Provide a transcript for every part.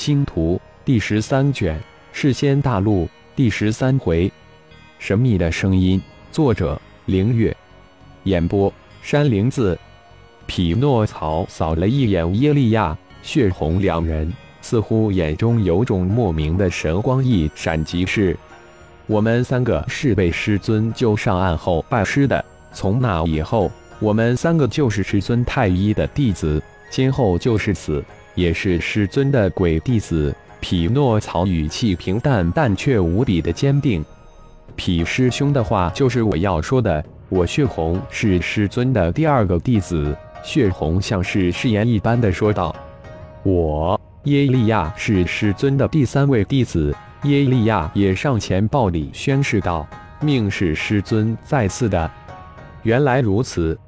星图第十三卷，世仙大陆第十三回，神秘的声音，作者凌月，演播山灵子。匹诺曹扫了一眼耶利亚、血红两人，似乎眼中有种莫名的神光一闪即逝。我们三个是被师尊救上岸后拜师的，从那以后，我们三个就是师尊太一的弟子，今后就是死。也是师尊的鬼弟子。匹诺曹语气平淡，但却无比的坚定。匹师兄的话就是我要说的。我血红是师尊的第二个弟子。血红像是誓言一般的说道：“我耶利亚是师尊的第三位弟子。”耶利亚也上前报礼，宣誓道：“命是师尊再次的。”原来如此，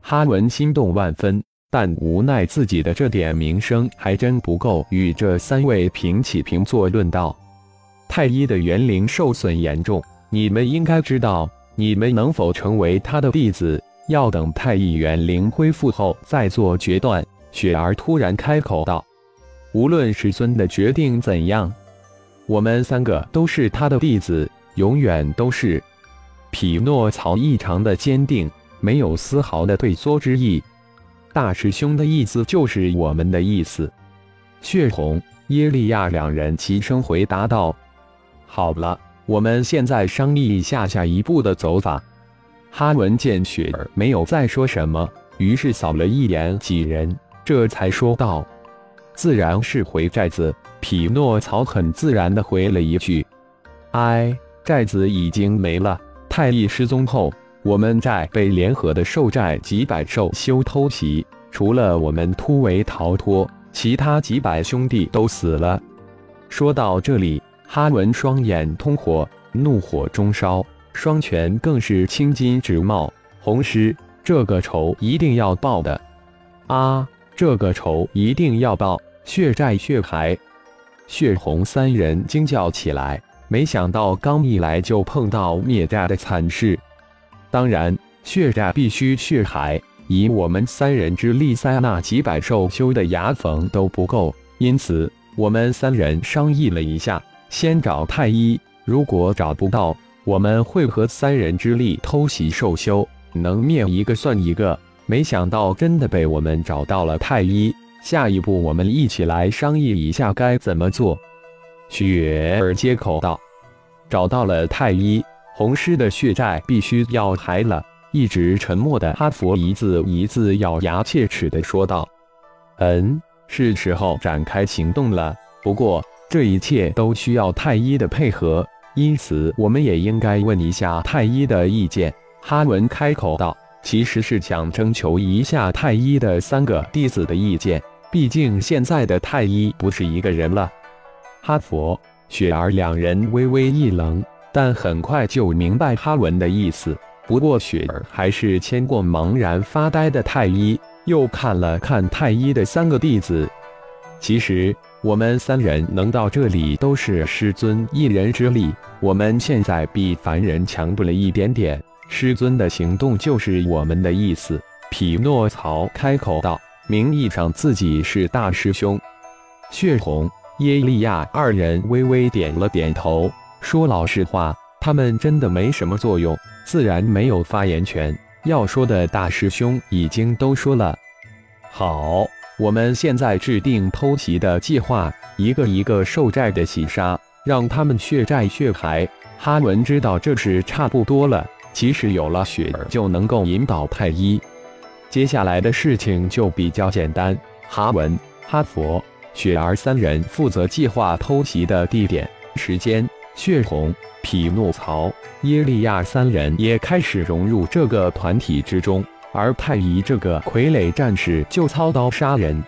哈文心动万分。但无奈自己的这点名声还真不够与这三位平起平坐。论道，太一的元灵受损严重，你们应该知道。你们能否成为他的弟子，要等太一元灵恢复后再做决断。雪儿突然开口道：“无论师尊的决定怎样，我们三个都是他的弟子，永远都是。”匹诺曹异常的坚定，没有丝毫的退缩之意。大师兄的意思就是我们的意思。血红、耶利亚两人齐声回答道：“好了，我们现在商议一下下一步的走法。”哈文见雪儿没有再说什么，于是扫了一眼几人，这才说道：“自然是回寨子。”匹诺曹很自然的回了一句：“哎，寨子已经没了。太一失踪后。”我们寨被联合的兽寨几百兽修偷袭，除了我们突围逃脱，其他几百兄弟都死了。说到这里，哈文双眼通火，怒火中烧，双拳更是青筋直冒。红师，这个仇一定要报的！啊，这个仇一定要报！血债血海，血红三人惊叫起来，没想到刚一来就碰到灭寨的惨事。当然，血债必须血海。以我们三人之力，塞那几百兽修的牙缝都不够。因此，我们三人商议了一下，先找太医。如果找不到，我们会合三人之力偷袭兽修，能灭一个算一个。没想到真的被我们找到了太医。下一步，我们一起来商议一下该怎么做。雪儿接口道：“找到了太医。”红师的血债必须要还了。一直沉默的哈佛一字一字咬牙切齿的说道：“嗯，是时候展开行动了。不过这一切都需要太医的配合，因此我们也应该问一下太医的意见。”哈文开口道：“其实是想征求一下太医的三个弟子的意见，毕竟现在的太医不是一个人了。”哈佛、雪儿两人微微一愣。但很快就明白哈文的意思。不过雪儿还是牵过茫然发呆的太医，又看了看太医的三个弟子。其实我们三人能到这里，都是师尊一人之力。我们现在比凡人强不了一点点。师尊的行动就是我们的意思。匹诺曹开口道：“名义上自己是大师兄。”血红、耶利亚二人微微点了点头。说老实话，他们真的没什么作用，自然没有发言权。要说的大师兄已经都说了。好，我们现在制定偷袭的计划，一个一个受债的洗杀，让他们血债血还。哈文知道这是差不多了。其实有了雪儿，就能够引导太一。接下来的事情就比较简单。哈文、哈佛、雪儿三人负责计划偷袭的地点、时间。血红、匹诺曹、耶利亚三人也开始融入这个团体之中，而太乙这个傀儡战士就操刀杀人。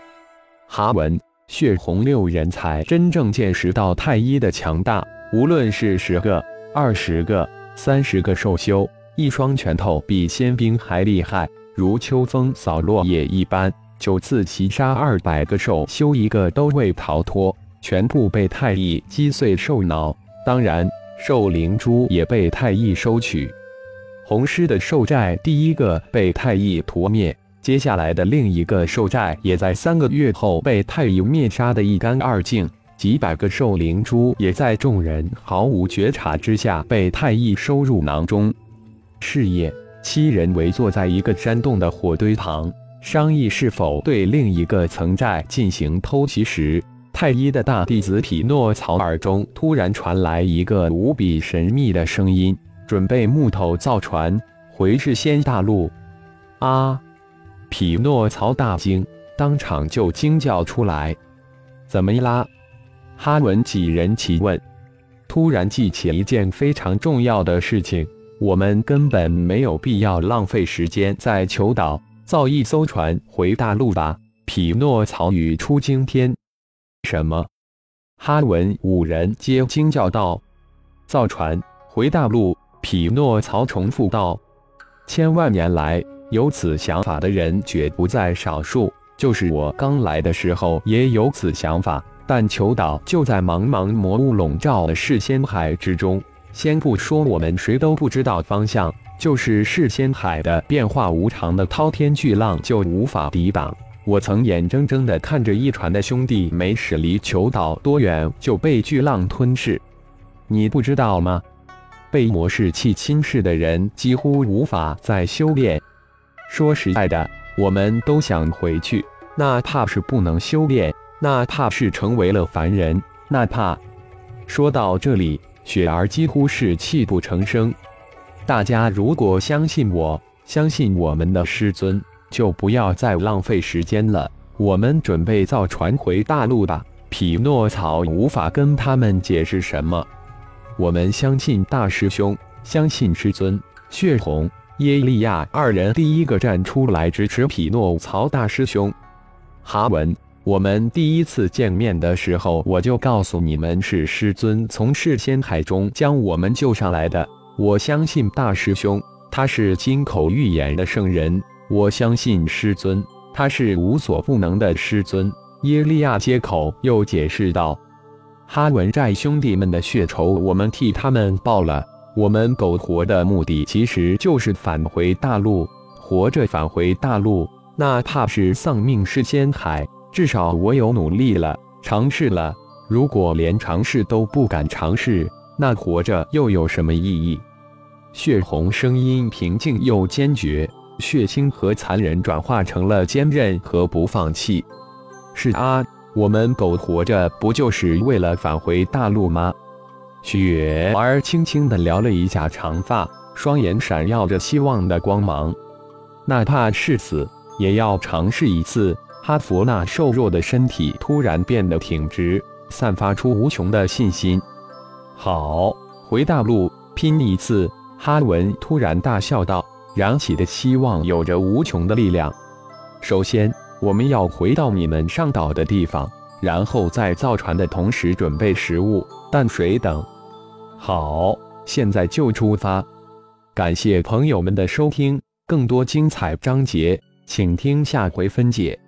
哈文、血红六人才真正见识到太一的强大，无论是十个、二十个、三十个兽修，一双拳头比仙兵还厉害，如秋风扫落叶一般，九次齐杀二百个兽修，一个都未逃脱，全部被太乙击碎兽脑。当然，兽灵珠也被太乙收取。红狮的兽债第一个被太乙屠灭，接下来的另一个兽债也在三个月后被太乙灭杀的一干二净。几百个兽灵珠也在众人毫无觉察之下被太乙收入囊中。是夜，七人围坐在一个山洞的火堆旁，商议是否对另一个城寨进行偷袭时，太一的大弟子匹诺曹耳中突然传来一个无比神秘的声音：“准备木头造船回世仙大陆。”啊！匹诺曹大惊，当场就惊叫出来：“怎么啦？”哈文几人齐问，突然记起一件非常重要的事情：我们根本没有必要浪费时间在求岛造一艘船回大陆吧？匹诺曹语出惊天：“什么？”哈文五人皆惊叫道：“造船回大陆！”匹诺曹重复道：“千万年来有此想法的人绝不在少数，就是我刚来的时候也有此想法。”但求岛就在茫茫魔雾笼罩的世仙海之中，先不说我们谁都不知道方向，就是世仙海的变化无常的滔天巨浪就无法抵挡。我曾眼睁睁地看着一船的兄弟没驶离求岛多远就被巨浪吞噬，你不知道吗？被魔士气侵蚀的人几乎无法再修炼。说实在的，我们都想回去，哪怕是不能修炼。哪怕是成为了凡人，哪怕说到这里，雪儿几乎是泣不成声。大家如果相信我，相信我们的师尊，就不要再浪费时间了。我们准备造船回大陆吧。匹诺曹无法跟他们解释什么。我们相信大师兄，相信师尊。血红、耶利亚二人第一个站出来支持匹诺曹大师兄。哈文。我们第一次见面的时候，我就告诉你们是师尊从事仙海中将我们救上来的。我相信大师兄，他是金口玉言的圣人。我相信师尊，他是无所不能的师尊。耶利亚接口又解释道：“哈文寨兄弟们的血仇，我们替他们报了。我们苟活的目的，其实就是返回大陆，活着返回大陆，哪怕是丧命是仙海。”至少我有努力了，尝试了。如果连尝试都不敢尝试，那活着又有什么意义？血红声音平静又坚决，血腥和残忍转化成了坚韧和不放弃。是啊，我们苟活着不就是为了返回大陆吗？雪儿轻轻地撩了一下长发，双眼闪耀着希望的光芒。哪怕是死，也要尝试一次。哈佛那瘦弱的身体突然变得挺直，散发出无穷的信心。好，回大陆拼一次！哈文突然大笑道：“燃起的希望有着无穷的力量。首先，我们要回到你们上岛的地方，然后在造船的同时准备食物、淡水等。好，现在就出发！感谢朋友们的收听，更多精彩章节，请听下回分解。”